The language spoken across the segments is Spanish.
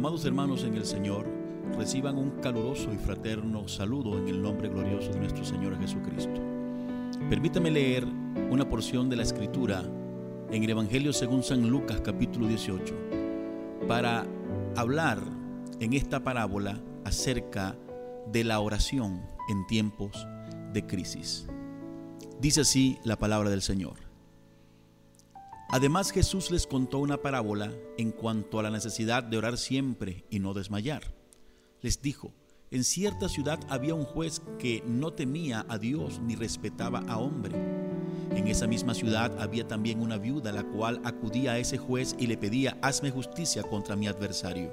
Amados hermanos en el Señor, reciban un caluroso y fraterno saludo en el nombre glorioso de nuestro Señor Jesucristo. Permítame leer una porción de la Escritura en el Evangelio según San Lucas capítulo 18 para hablar en esta parábola acerca de la oración en tiempos de crisis. Dice así la palabra del Señor. Además Jesús les contó una parábola en cuanto a la necesidad de orar siempre y no desmayar. Les dijo, en cierta ciudad había un juez que no temía a Dios ni respetaba a hombre. En esa misma ciudad había también una viuda la cual acudía a ese juez y le pedía, hazme justicia contra mi adversario.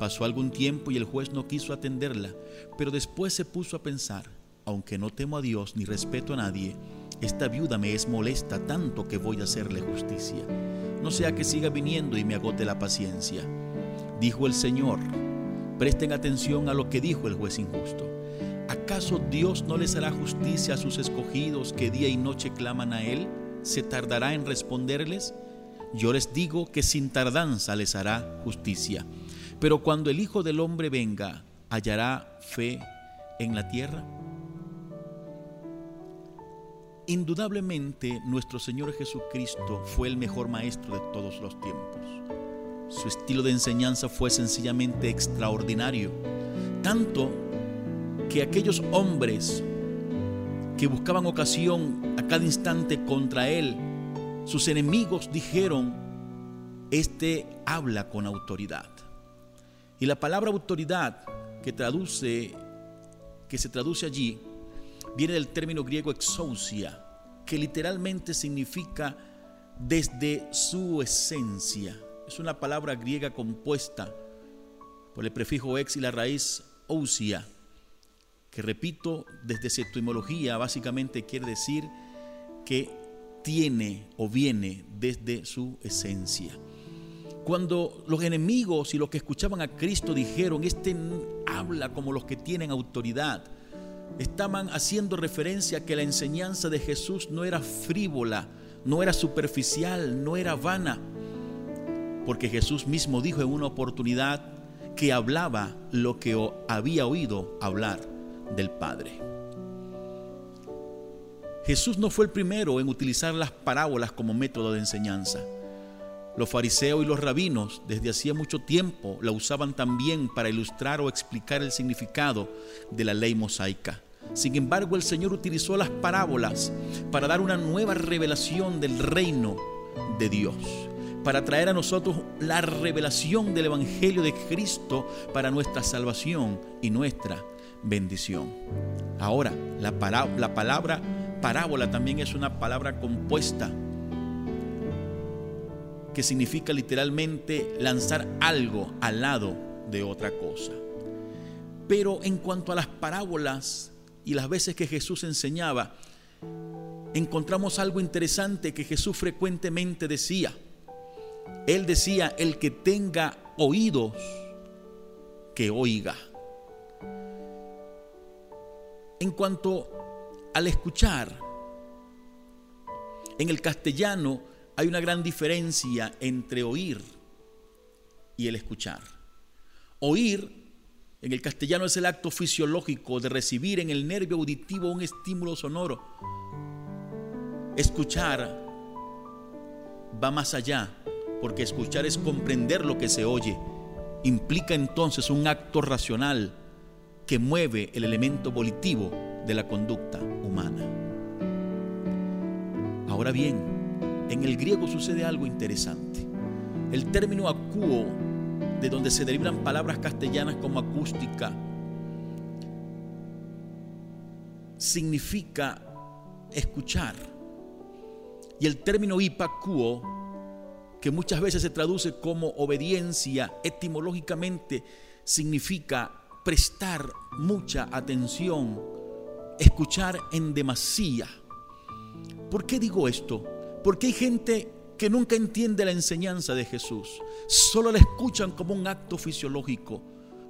Pasó algún tiempo y el juez no quiso atenderla, pero después se puso a pensar, aunque no temo a Dios ni respeto a nadie, esta viuda me es molesta tanto que voy a hacerle justicia. No sea que siga viniendo y me agote la paciencia. Dijo el Señor, presten atención a lo que dijo el juez injusto. ¿Acaso Dios no les hará justicia a sus escogidos que día y noche claman a Él? ¿Se tardará en responderles? Yo les digo que sin tardanza les hará justicia. Pero cuando el Hijo del Hombre venga, ¿hallará fe en la tierra? Indudablemente nuestro Señor Jesucristo fue el mejor maestro de todos los tiempos. Su estilo de enseñanza fue sencillamente extraordinario, tanto que aquellos hombres que buscaban ocasión a cada instante contra él, sus enemigos dijeron, este habla con autoridad. Y la palabra autoridad que traduce que se traduce allí viene del término griego exousia, que literalmente significa desde su esencia. Es una palabra griega compuesta por el prefijo ex y la raíz ousia, que repito, desde su etimología básicamente quiere decir que tiene o viene desde su esencia. Cuando los enemigos y los que escuchaban a Cristo dijeron, este habla como los que tienen autoridad, estaban haciendo referencia a que la enseñanza de Jesús no era frívola, no era superficial, no era vana, porque Jesús mismo dijo en una oportunidad que hablaba lo que había oído hablar del Padre. Jesús no fue el primero en utilizar las parábolas como método de enseñanza. Los fariseos y los rabinos desde hacía mucho tiempo la usaban también para ilustrar o explicar el significado de la ley mosaica. Sin embargo, el Señor utilizó las parábolas para dar una nueva revelación del reino de Dios, para traer a nosotros la revelación del Evangelio de Cristo para nuestra salvación y nuestra bendición. Ahora, la, la palabra parábola también es una palabra compuesta que significa literalmente lanzar algo al lado de otra cosa. Pero en cuanto a las parábolas y las veces que Jesús enseñaba, encontramos algo interesante que Jesús frecuentemente decía. Él decía, el que tenga oídos, que oiga. En cuanto al escuchar, en el castellano hay una gran diferencia entre oír y el escuchar. Oír en el castellano es el acto fisiológico de recibir en el nervio auditivo un estímulo sonoro. Escuchar va más allá, porque escuchar es comprender lo que se oye. Implica entonces un acto racional que mueve el elemento volitivo de la conducta humana. Ahora bien, en el griego sucede algo interesante. El término acuo, de donde se derivan palabras castellanas como acústica, significa escuchar. Y el término hipacuo, que muchas veces se traduce como obediencia, etimológicamente significa prestar mucha atención, escuchar en demasía. ¿Por qué digo esto? Porque hay gente que nunca entiende la enseñanza de Jesús. Solo la escuchan como un acto fisiológico.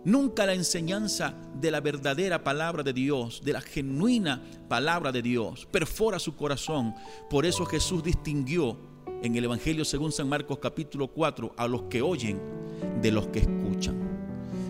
Nunca la enseñanza de la verdadera palabra de Dios, de la genuina palabra de Dios, perfora su corazón. Por eso Jesús distinguió en el Evangelio según San Marcos capítulo 4 a los que oyen de los que escuchan.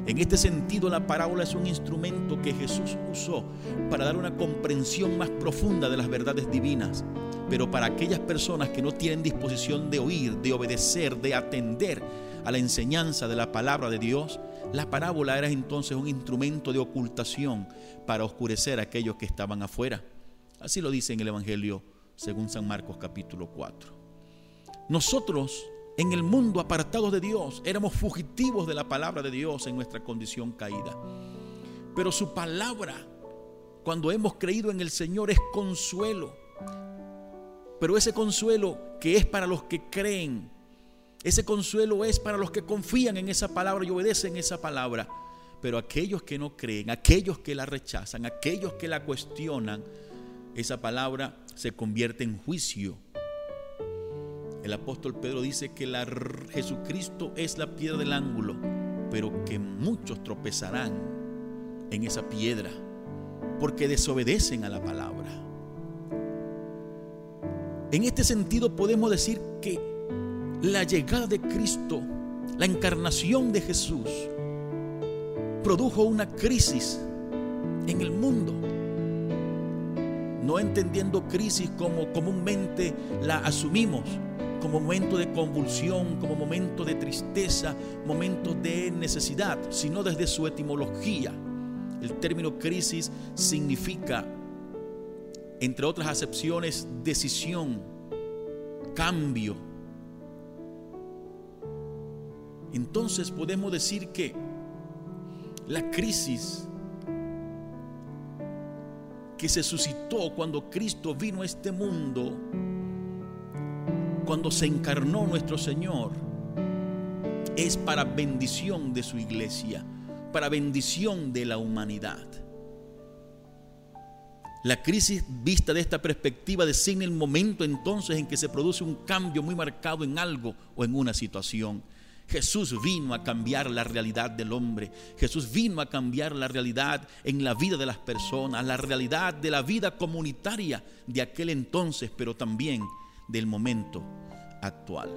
En este sentido, la parábola es un instrumento que Jesús usó para dar una comprensión más profunda de las verdades divinas. Pero para aquellas personas que no tienen disposición de oír, de obedecer, de atender a la enseñanza de la palabra de Dios, la parábola era entonces un instrumento de ocultación para oscurecer a aquellos que estaban afuera. Así lo dice en el Evangelio según San Marcos capítulo 4. Nosotros en el mundo apartados de Dios, éramos fugitivos de la palabra de Dios en nuestra condición caída. Pero su palabra, cuando hemos creído en el Señor, es consuelo. Pero ese consuelo que es para los que creen, ese consuelo es para los que confían en esa palabra y obedecen esa palabra. Pero aquellos que no creen, aquellos que la rechazan, aquellos que la cuestionan, esa palabra se convierte en juicio el apóstol Pedro dice que Jesucristo es la piedra del ángulo, pero que muchos tropezarán en esa piedra porque desobedecen a la palabra. En este sentido podemos decir que la llegada de Cristo, la encarnación de Jesús, produjo una crisis en el mundo. No entendiendo crisis como comúnmente la asumimos, como momento de convulsión, como momento de tristeza, momento de necesidad, sino desde su etimología. El término crisis significa, entre otras acepciones, decisión, cambio. Entonces podemos decir que la crisis que se suscitó cuando Cristo vino a este mundo cuando se encarnó nuestro Señor, es para bendición de su iglesia, para bendición de la humanidad. La crisis vista de esta perspectiva designa el momento entonces en que se produce un cambio muy marcado en algo o en una situación. Jesús vino a cambiar la realidad del hombre. Jesús vino a cambiar la realidad en la vida de las personas, la realidad de la vida comunitaria de aquel entonces, pero también del momento actual.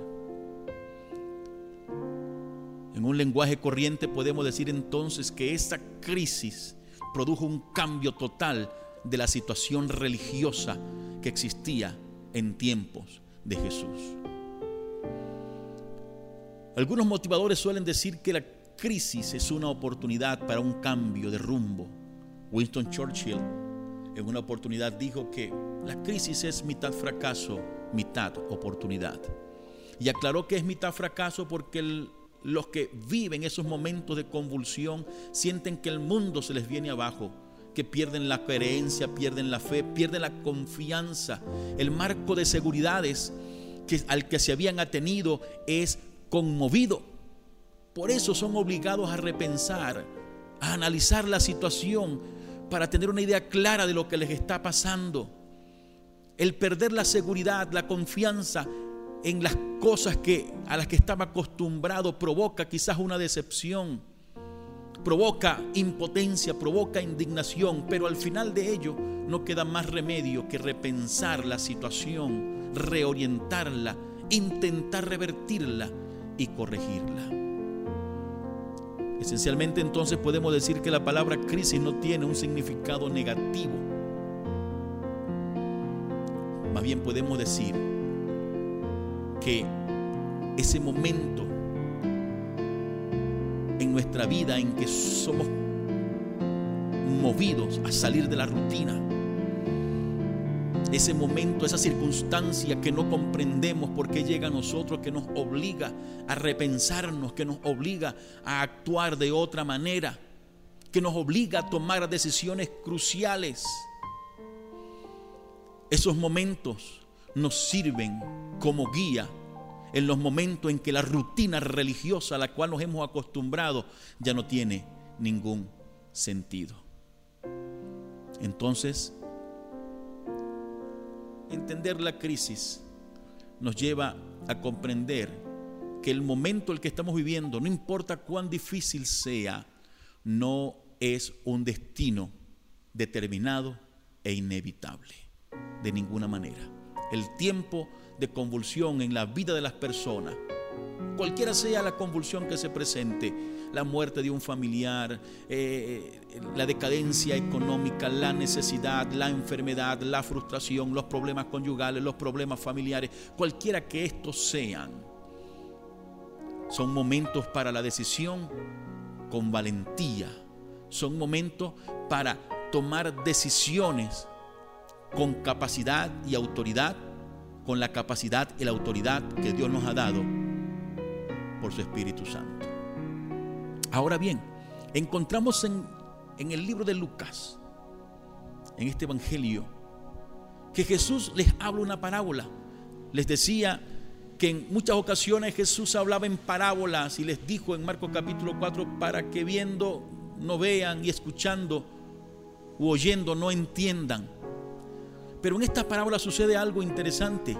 En un lenguaje corriente podemos decir entonces que esta crisis produjo un cambio total de la situación religiosa que existía en tiempos de Jesús. Algunos motivadores suelen decir que la crisis es una oportunidad para un cambio de rumbo. Winston Churchill en una oportunidad dijo que la crisis es mitad fracaso mitad oportunidad. Y aclaró que es mitad fracaso porque los que viven esos momentos de convulsión sienten que el mundo se les viene abajo, que pierden la creencia, pierden la fe, pierden la confianza. El marco de seguridades que, al que se habían atenido es conmovido. Por eso son obligados a repensar, a analizar la situación para tener una idea clara de lo que les está pasando el perder la seguridad, la confianza en las cosas que, a las que estaba acostumbrado provoca quizás una decepción, provoca impotencia, provoca indignación, pero al final de ello no queda más remedio que repensar la situación, reorientarla, intentar revertirla y corregirla. Esencialmente entonces podemos decir que la palabra crisis no tiene un significado negativo más bien podemos decir que ese momento en nuestra vida en que somos movidos a salir de la rutina, ese momento, esa circunstancia que no comprendemos por qué llega a nosotros, que nos obliga a repensarnos, que nos obliga a actuar de otra manera, que nos obliga a tomar decisiones cruciales esos momentos nos sirven como guía en los momentos en que la rutina religiosa a la cual nos hemos acostumbrado ya no tiene ningún sentido. Entonces, entender la crisis nos lleva a comprender que el momento el que estamos viviendo, no importa cuán difícil sea, no es un destino determinado e inevitable de ninguna manera. el tiempo de convulsión en la vida de las personas, cualquiera sea la convulsión que se presente, la muerte de un familiar, eh, la decadencia económica, la necesidad, la enfermedad, la frustración, los problemas conyugales, los problemas familiares, cualquiera que estos sean, son momentos para la decisión con valentía, son momentos para tomar decisiones con capacidad y autoridad, con la capacidad y la autoridad que Dios nos ha dado por su Espíritu Santo. Ahora bien, encontramos en, en el libro de Lucas, en este Evangelio, que Jesús les habla una parábola. Les decía que en muchas ocasiones Jesús hablaba en parábolas y les dijo en Marcos capítulo 4 para que viendo no vean y escuchando u oyendo no entiendan. Pero en esta parábola sucede algo interesante.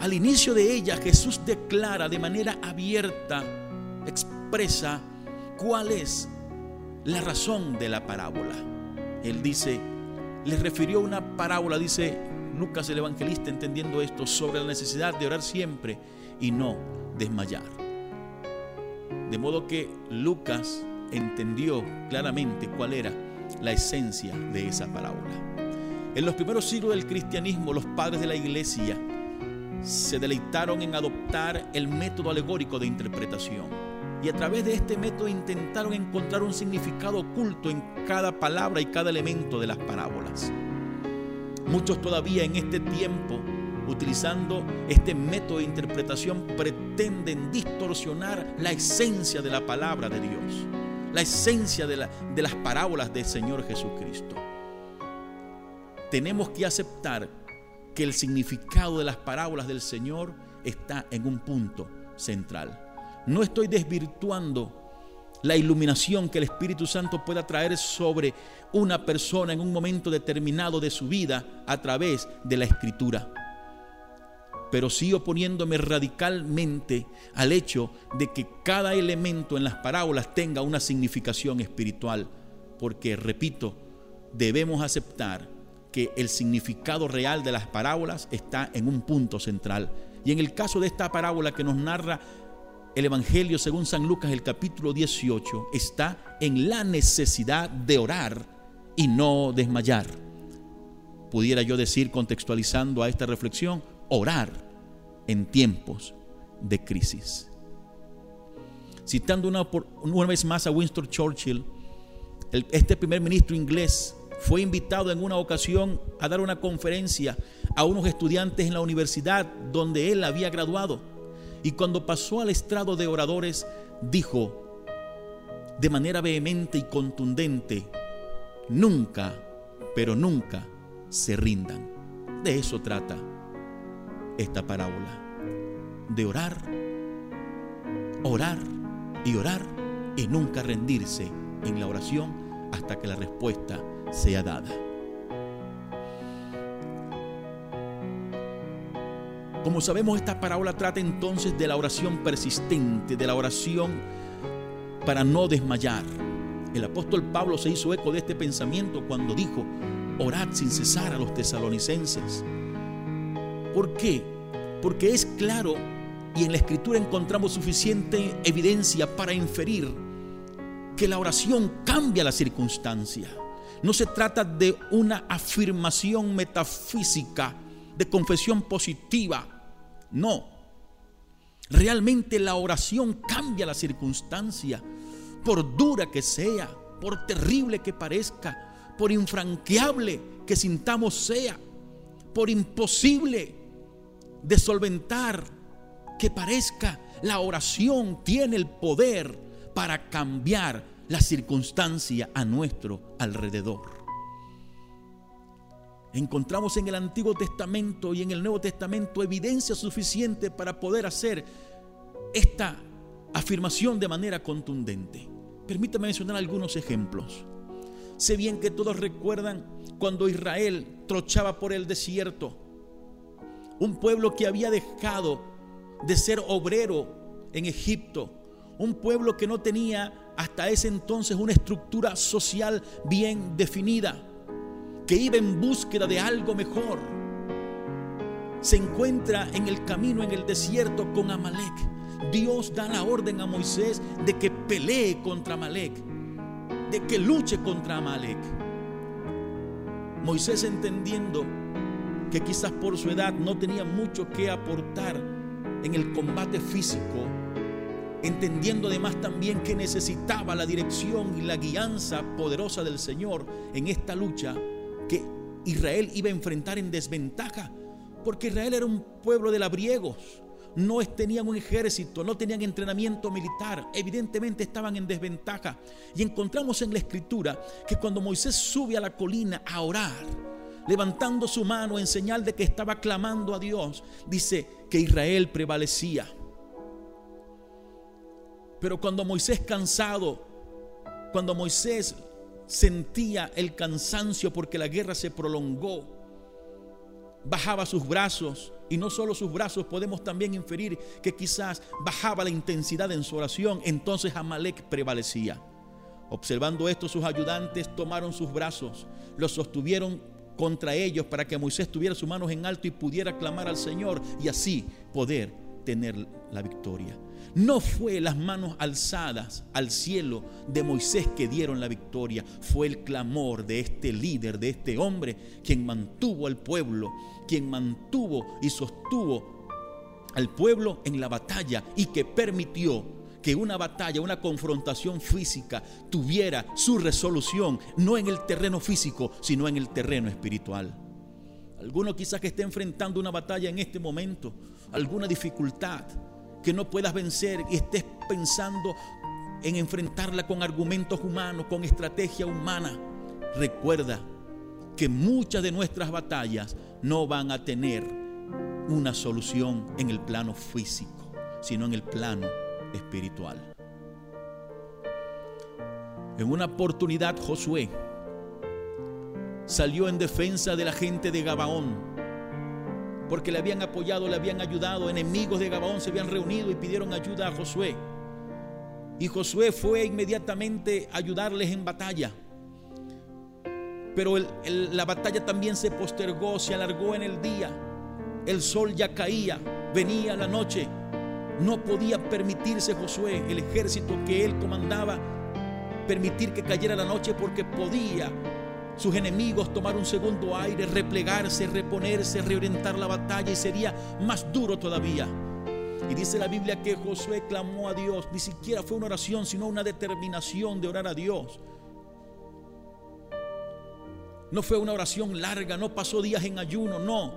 Al inicio de ella Jesús declara de manera abierta, expresa cuál es la razón de la parábola. Él dice, les refirió una parábola, dice Lucas el evangelista entendiendo esto, sobre la necesidad de orar siempre y no desmayar. De modo que Lucas entendió claramente cuál era la esencia de esa parábola. En los primeros siglos del cristianismo, los padres de la iglesia se deleitaron en adoptar el método alegórico de interpretación. Y a través de este método intentaron encontrar un significado oculto en cada palabra y cada elemento de las parábolas. Muchos todavía en este tiempo, utilizando este método de interpretación, pretenden distorsionar la esencia de la palabra de Dios, la esencia de, de las parábolas del Señor Jesucristo. Tenemos que aceptar que el significado de las parábolas del Señor está en un punto central. No estoy desvirtuando la iluminación que el Espíritu Santo pueda traer sobre una persona en un momento determinado de su vida a través de la escritura. Pero sí oponiéndome radicalmente al hecho de que cada elemento en las parábolas tenga una significación espiritual. Porque, repito, debemos aceptar que el significado real de las parábolas está en un punto central. Y en el caso de esta parábola que nos narra el Evangelio según San Lucas, el capítulo 18, está en la necesidad de orar y no desmayar. Pudiera yo decir, contextualizando a esta reflexión, orar en tiempos de crisis. Citando una, una vez más a Winston Churchill, este primer ministro inglés fue invitado en una ocasión a dar una conferencia a unos estudiantes en la universidad donde él había graduado. Y cuando pasó al estrado de oradores, dijo de manera vehemente y contundente, nunca, pero nunca se rindan. De eso trata esta parábola. De orar, orar y orar y nunca rendirse en la oración hasta que la respuesta sea dada. Como sabemos, esta parábola trata entonces de la oración persistente, de la oración para no desmayar. El apóstol Pablo se hizo eco de este pensamiento cuando dijo, orad sin cesar a los tesalonicenses. ¿Por qué? Porque es claro y en la escritura encontramos suficiente evidencia para inferir que la oración cambia la circunstancia. No se trata de una afirmación metafísica, de confesión positiva. No. Realmente la oración cambia la circunstancia, por dura que sea, por terrible que parezca, por infranqueable que sintamos sea, por imposible de solventar que parezca, la oración tiene el poder para cambiar la circunstancia a nuestro alrededor. Encontramos en el Antiguo Testamento y en el Nuevo Testamento evidencia suficiente para poder hacer esta afirmación de manera contundente. Permítame mencionar algunos ejemplos. Sé bien que todos recuerdan cuando Israel trochaba por el desierto, un pueblo que había dejado de ser obrero en Egipto, un pueblo que no tenía hasta ese entonces una estructura social bien definida, que iba en búsqueda de algo mejor. se encuentra en el camino, en el desierto con Amalek. Dios da la orden a Moisés de que pelee contra Amalek, de que luche contra Amalek. Moisés entendiendo que quizás por su edad no tenía mucho que aportar en el combate físico, entendiendo además también que necesitaba la dirección y la guianza poderosa del Señor en esta lucha que Israel iba a enfrentar en desventaja, porque Israel era un pueblo de labriegos, no tenían un ejército, no tenían entrenamiento militar, evidentemente estaban en desventaja. Y encontramos en la escritura que cuando Moisés sube a la colina a orar, levantando su mano en señal de que estaba clamando a Dios, dice que Israel prevalecía. Pero cuando Moisés cansado, cuando Moisés sentía el cansancio porque la guerra se prolongó, bajaba sus brazos y no solo sus brazos, podemos también inferir que quizás bajaba la intensidad en su oración, entonces Amalek prevalecía. Observando esto, sus ayudantes tomaron sus brazos, los sostuvieron contra ellos para que Moisés tuviera sus manos en alto y pudiera clamar al Señor y así poder tener la victoria. No fue las manos alzadas al cielo de Moisés que dieron la victoria, fue el clamor de este líder, de este hombre, quien mantuvo al pueblo, quien mantuvo y sostuvo al pueblo en la batalla y que permitió que una batalla, una confrontación física tuviera su resolución, no en el terreno físico, sino en el terreno espiritual. Alguno quizás que esté enfrentando una batalla en este momento, alguna dificultad, que no puedas vencer y estés pensando en enfrentarla con argumentos humanos, con estrategia humana, recuerda que muchas de nuestras batallas no van a tener una solución en el plano físico, sino en el plano espiritual. En una oportunidad Josué salió en defensa de la gente de Gabaón porque le habían apoyado, le habían ayudado. Enemigos de Gabaón se habían reunido y pidieron ayuda a Josué. Y Josué fue inmediatamente a ayudarles en batalla. Pero la batalla también se postergó, se alargó en el día. El sol ya caía, venía la noche. No podía permitirse Josué, el ejército que él comandaba, permitir que cayera la noche porque podía sus enemigos tomar un segundo aire, replegarse, reponerse, reorientar la batalla y sería más duro todavía. Y dice la Biblia que Josué clamó a Dios, ni siquiera fue una oración, sino una determinación de orar a Dios. No fue una oración larga, no pasó días en ayuno, no.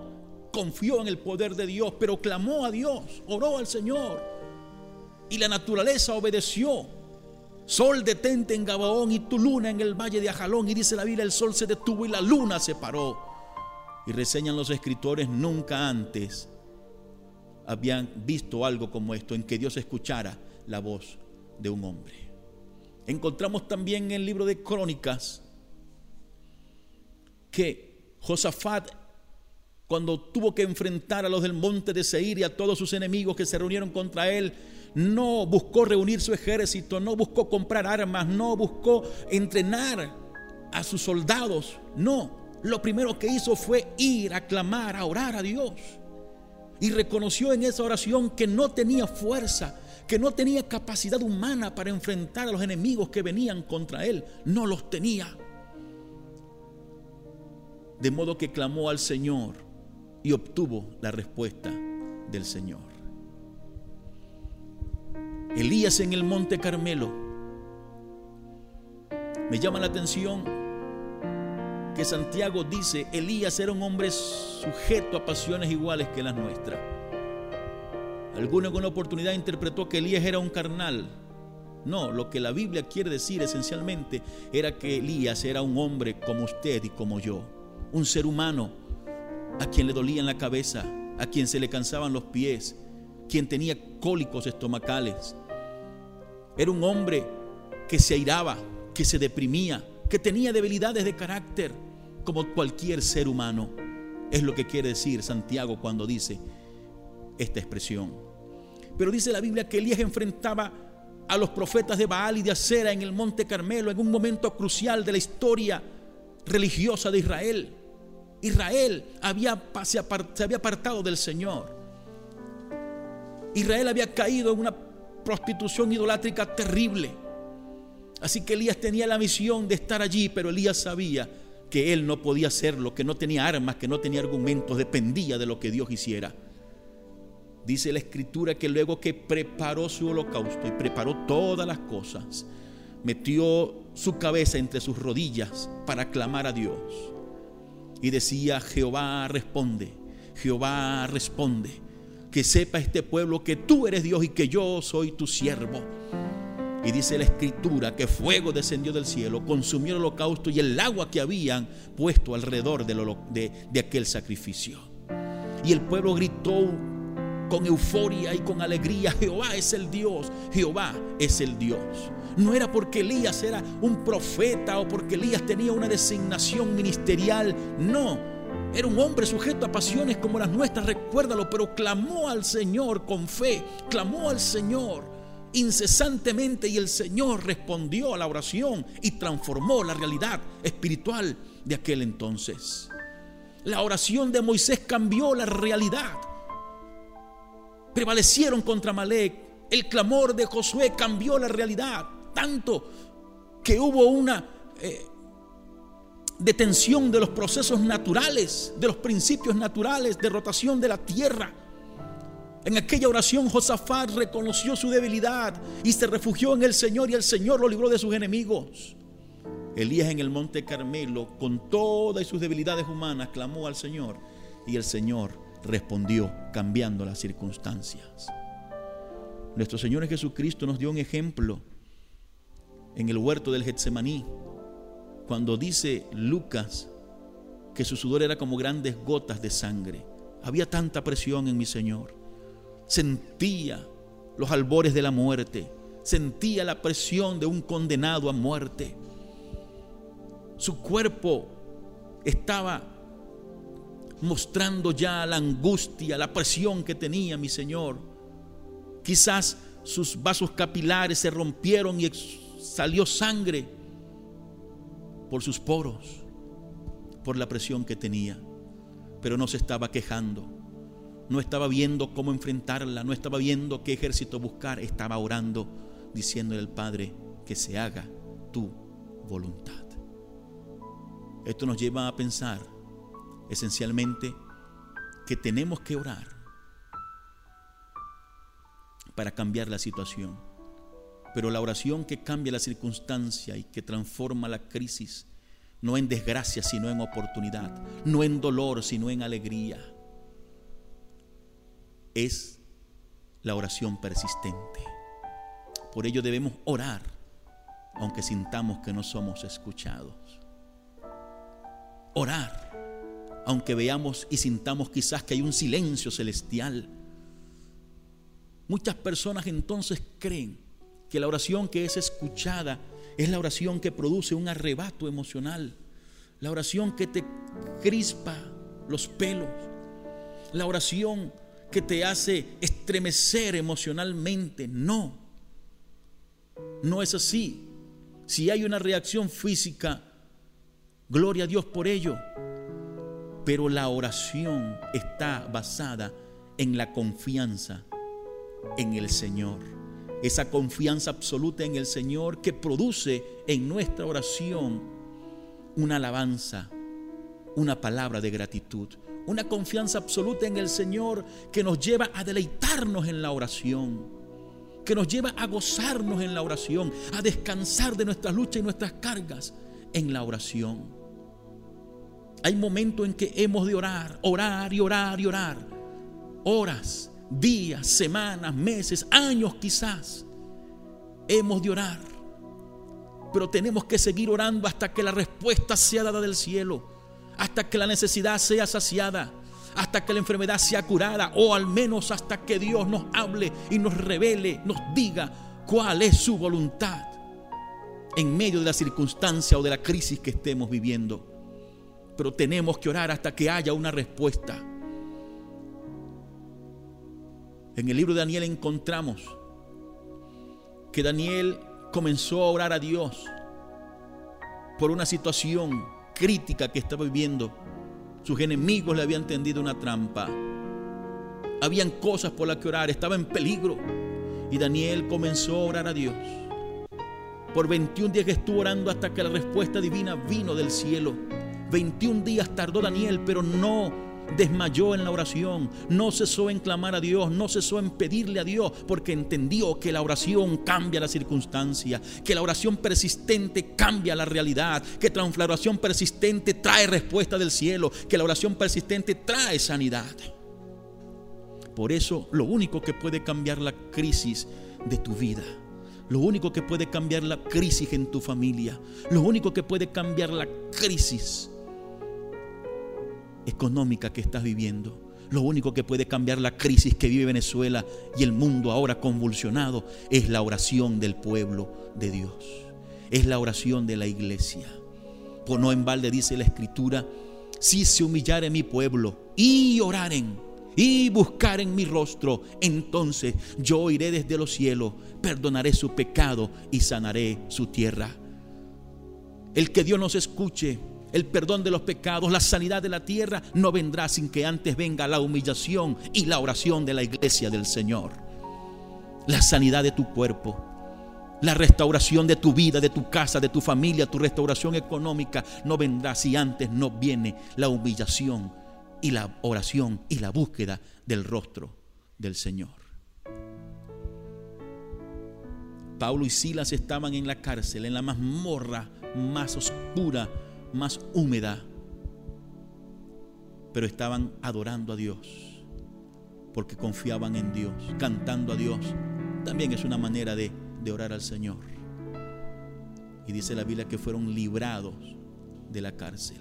Confió en el poder de Dios, pero clamó a Dios, oró al Señor. Y la naturaleza obedeció. Sol detente en Gabaón y tu luna en el valle de Ajalón. Y dice la Biblia, el sol se detuvo y la luna se paró. Y reseñan los escritores, nunca antes habían visto algo como esto, en que Dios escuchara la voz de un hombre. Encontramos también en el libro de Crónicas que Josafat, cuando tuvo que enfrentar a los del monte de Seir y a todos sus enemigos que se reunieron contra él, no buscó reunir su ejército, no buscó comprar armas, no buscó entrenar a sus soldados. No, lo primero que hizo fue ir a clamar, a orar a Dios. Y reconoció en esa oración que no tenía fuerza, que no tenía capacidad humana para enfrentar a los enemigos que venían contra él. No los tenía. De modo que clamó al Señor y obtuvo la respuesta del Señor. Elías en el monte Carmelo. Me llama la atención que Santiago dice, Elías era un hombre sujeto a pasiones iguales que las nuestras. Alguno en una oportunidad interpretó que Elías era un carnal. No, lo que la Biblia quiere decir esencialmente era que Elías era un hombre como usted y como yo, un ser humano a quien le dolían la cabeza, a quien se le cansaban los pies, quien tenía cólicos estomacales, era un hombre que se airaba, que se deprimía, que tenía debilidades de carácter, como cualquier ser humano. Es lo que quiere decir Santiago cuando dice esta expresión. Pero dice la Biblia que Elías enfrentaba a los profetas de Baal y de Acera en el monte Carmelo en un momento crucial de la historia religiosa de Israel. Israel había, se, había apartado del Señor. Israel había caído en una prostitución idolátrica terrible. Así que Elías tenía la misión de estar allí, pero Elías sabía que él no podía hacerlo, que no tenía armas, que no tenía argumentos, dependía de lo que Dios hiciera. Dice la escritura que luego que preparó su holocausto y preparó todas las cosas, metió su cabeza entre sus rodillas para clamar a Dios. Y decía, Jehová responde, Jehová responde, que sepa este pueblo que tú eres Dios y que yo soy tu siervo. Y dice la escritura que fuego descendió del cielo, consumió el holocausto y el agua que habían puesto alrededor de, de aquel sacrificio. Y el pueblo gritó con euforia y con alegría, Jehová es el Dios, Jehová es el Dios. No era porque Elías era un profeta o porque Elías tenía una designación ministerial, no. Era un hombre sujeto a pasiones como las nuestras, recuérdalo, pero clamó al Señor con fe, clamó al Señor incesantemente y el Señor respondió a la oración y transformó la realidad espiritual de aquel entonces. La oración de Moisés cambió la realidad prevalecieron contra Malek. El clamor de Josué cambió la realidad, tanto que hubo una eh, detención de los procesos naturales, de los principios naturales de rotación de la tierra. En aquella oración Josafat reconoció su debilidad y se refugió en el Señor y el Señor lo libró de sus enemigos. Elías en el monte Carmelo, con todas sus debilidades humanas, clamó al Señor y el Señor respondió cambiando las circunstancias. Nuestro Señor Jesucristo nos dio un ejemplo en el huerto del Getsemaní, cuando dice Lucas que su sudor era como grandes gotas de sangre. Había tanta presión en mi Señor. Sentía los albores de la muerte, sentía la presión de un condenado a muerte. Su cuerpo estaba mostrando ya la angustia, la presión que tenía mi Señor. Quizás sus vasos capilares se rompieron y salió sangre por sus poros, por la presión que tenía, pero no se estaba quejando, no estaba viendo cómo enfrentarla, no estaba viendo qué ejército buscar, estaba orando, diciéndole al Padre que se haga tu voluntad. Esto nos lleva a pensar esencialmente que tenemos que orar para cambiar la situación. Pero la oración que cambia la circunstancia y que transforma la crisis, no en desgracia, sino en oportunidad, no en dolor, sino en alegría, es la oración persistente. Por ello debemos orar, aunque sintamos que no somos escuchados. Orar aunque veamos y sintamos quizás que hay un silencio celestial. Muchas personas entonces creen que la oración que es escuchada es la oración que produce un arrebato emocional, la oración que te crispa los pelos, la oración que te hace estremecer emocionalmente. No, no es así. Si hay una reacción física, gloria a Dios por ello. Pero la oración está basada en la confianza en el Señor. Esa confianza absoluta en el Señor que produce en nuestra oración una alabanza, una palabra de gratitud, una confianza absoluta en el Señor que nos lleva a deleitarnos en la oración, que nos lleva a gozarnos en la oración, a descansar de nuestras luchas y nuestras cargas en la oración. Hay momentos en que hemos de orar, orar y orar y orar. Horas, días, semanas, meses, años quizás. Hemos de orar. Pero tenemos que seguir orando hasta que la respuesta sea dada del cielo. Hasta que la necesidad sea saciada. Hasta que la enfermedad sea curada. O al menos hasta que Dios nos hable y nos revele, nos diga cuál es su voluntad en medio de la circunstancia o de la crisis que estemos viviendo pero tenemos que orar hasta que haya una respuesta. En el libro de Daniel encontramos que Daniel comenzó a orar a Dios por una situación crítica que estaba viviendo Sus enemigos le habían tendido una trampa. Habían cosas por las que orar, estaba en peligro. Y Daniel comenzó a orar a Dios. Por 21 días estuvo orando hasta que la respuesta divina vino del cielo. 21 días tardó Daniel, pero no desmayó en la oración, no cesó en clamar a Dios, no cesó en pedirle a Dios, porque entendió que la oración cambia la circunstancia, que la oración persistente cambia la realidad, que la oración persistente trae respuesta del cielo, que la oración persistente trae sanidad. Por eso lo único que puede cambiar la crisis de tu vida, lo único que puede cambiar la crisis en tu familia, lo único que puede cambiar la crisis económica que estás viviendo. Lo único que puede cambiar la crisis que vive Venezuela y el mundo ahora convulsionado es la oración del pueblo de Dios. Es la oración de la iglesia. Por no en balde dice la escritura, si se humillare mi pueblo y oraren y buscaren mi rostro, entonces yo iré desde los cielos, perdonaré su pecado y sanaré su tierra. El que Dios nos escuche el perdón de los pecados, la sanidad de la tierra, no vendrá sin que antes venga la humillación y la oración de la iglesia del Señor. La sanidad de tu cuerpo, la restauración de tu vida, de tu casa, de tu familia, tu restauración económica, no vendrá si antes no viene la humillación y la oración y la búsqueda del rostro del Señor. Pablo y Silas estaban en la cárcel, en la mazmorra más oscura más húmeda, pero estaban adorando a Dios, porque confiaban en Dios, cantando a Dios. También es una manera de, de orar al Señor. Y dice la Biblia que fueron librados de la cárcel.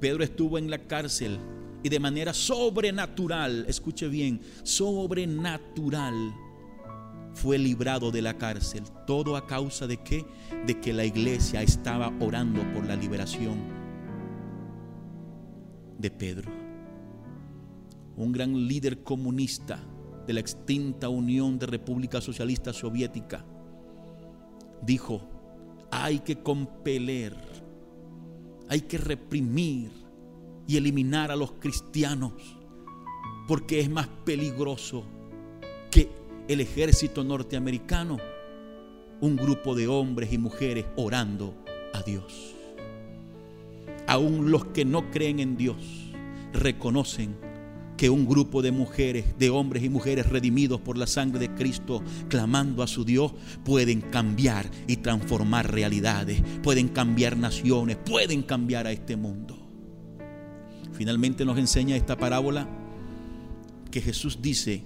Pedro estuvo en la cárcel y de manera sobrenatural, escuche bien, sobrenatural, fue librado de la cárcel. Todo a causa de qué? De que la iglesia estaba orando por la liberación de Pedro. Un gran líder comunista de la extinta Unión de República Socialista Soviética dijo, hay que compeler, hay que reprimir y eliminar a los cristianos porque es más peligroso que el ejército norteamericano, un grupo de hombres y mujeres orando a Dios. Aún los que no creen en Dios reconocen que un grupo de mujeres, de hombres y mujeres redimidos por la sangre de Cristo, clamando a su Dios, pueden cambiar y transformar realidades, pueden cambiar naciones, pueden cambiar a este mundo. Finalmente nos enseña esta parábola que Jesús dice,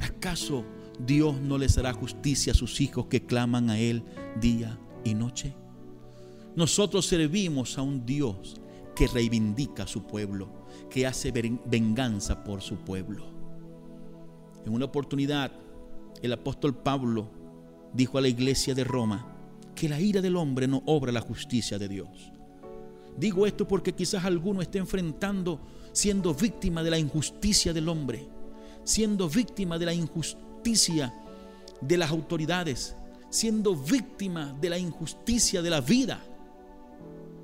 ¿acaso Dios no les hará justicia a sus hijos que claman a Él día y noche. Nosotros servimos a un Dios que reivindica a su pueblo, que hace venganza por su pueblo. En una oportunidad, el apóstol Pablo dijo a la iglesia de Roma que la ira del hombre no obra la justicia de Dios. Digo esto porque quizás alguno esté enfrentando, siendo víctima de la injusticia del hombre, siendo víctima de la injusticia de las autoridades, siendo víctima de la injusticia de la vida,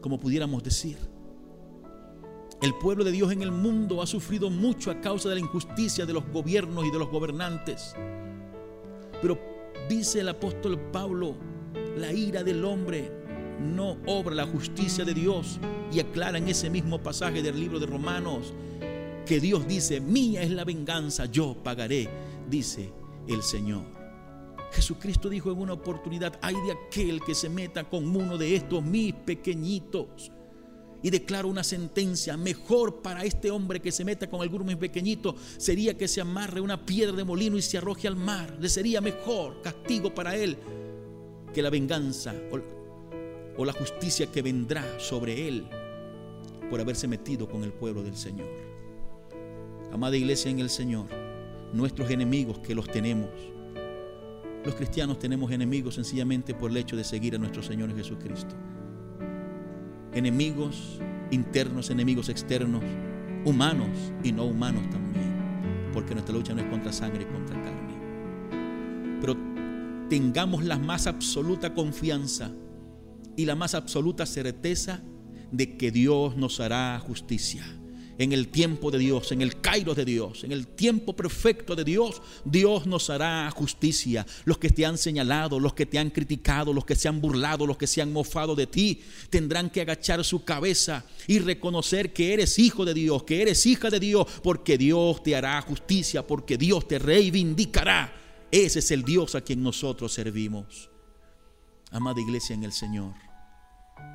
como pudiéramos decir. El pueblo de Dios en el mundo ha sufrido mucho a causa de la injusticia de los gobiernos y de los gobernantes. Pero dice el apóstol Pablo, la ira del hombre no obra la justicia de Dios. Y aclara en ese mismo pasaje del libro de Romanos que Dios dice, mía es la venganza, yo pagaré, dice el Señor. Jesucristo dijo en una oportunidad, hay de aquel que se meta con uno de estos mis pequeñitos. Y declaro una sentencia, mejor para este hombre que se meta con alguno de mis pequeñitos sería que se amarre una piedra de molino y se arroje al mar. Le sería mejor castigo para él que la venganza o, o la justicia que vendrá sobre él por haberse metido con el pueblo del Señor. Amada iglesia en el Señor nuestros enemigos que los tenemos. Los cristianos tenemos enemigos sencillamente por el hecho de seguir a nuestro Señor Jesucristo. Enemigos internos, enemigos externos, humanos y no humanos también, porque nuestra lucha no es contra sangre y contra carne. Pero tengamos la más absoluta confianza y la más absoluta certeza de que Dios nos hará justicia en el tiempo de Dios, en el Cairo de Dios, en el tiempo perfecto de Dios, Dios nos hará justicia. Los que te han señalado, los que te han criticado, los que se han burlado, los que se han mofado de ti, tendrán que agachar su cabeza y reconocer que eres hijo de Dios, que eres hija de Dios, porque Dios te hará justicia, porque Dios te reivindicará. Ese es el Dios a quien nosotros servimos. Amada iglesia en el Señor,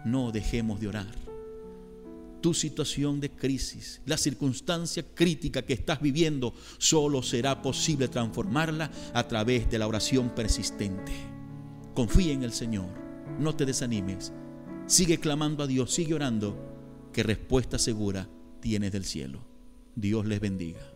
no dejemos de orar tu situación de crisis, la circunstancia crítica que estás viviendo, solo será posible transformarla a través de la oración persistente. Confía en el Señor, no te desanimes, sigue clamando a Dios, sigue orando, que respuesta segura tienes del cielo. Dios les bendiga.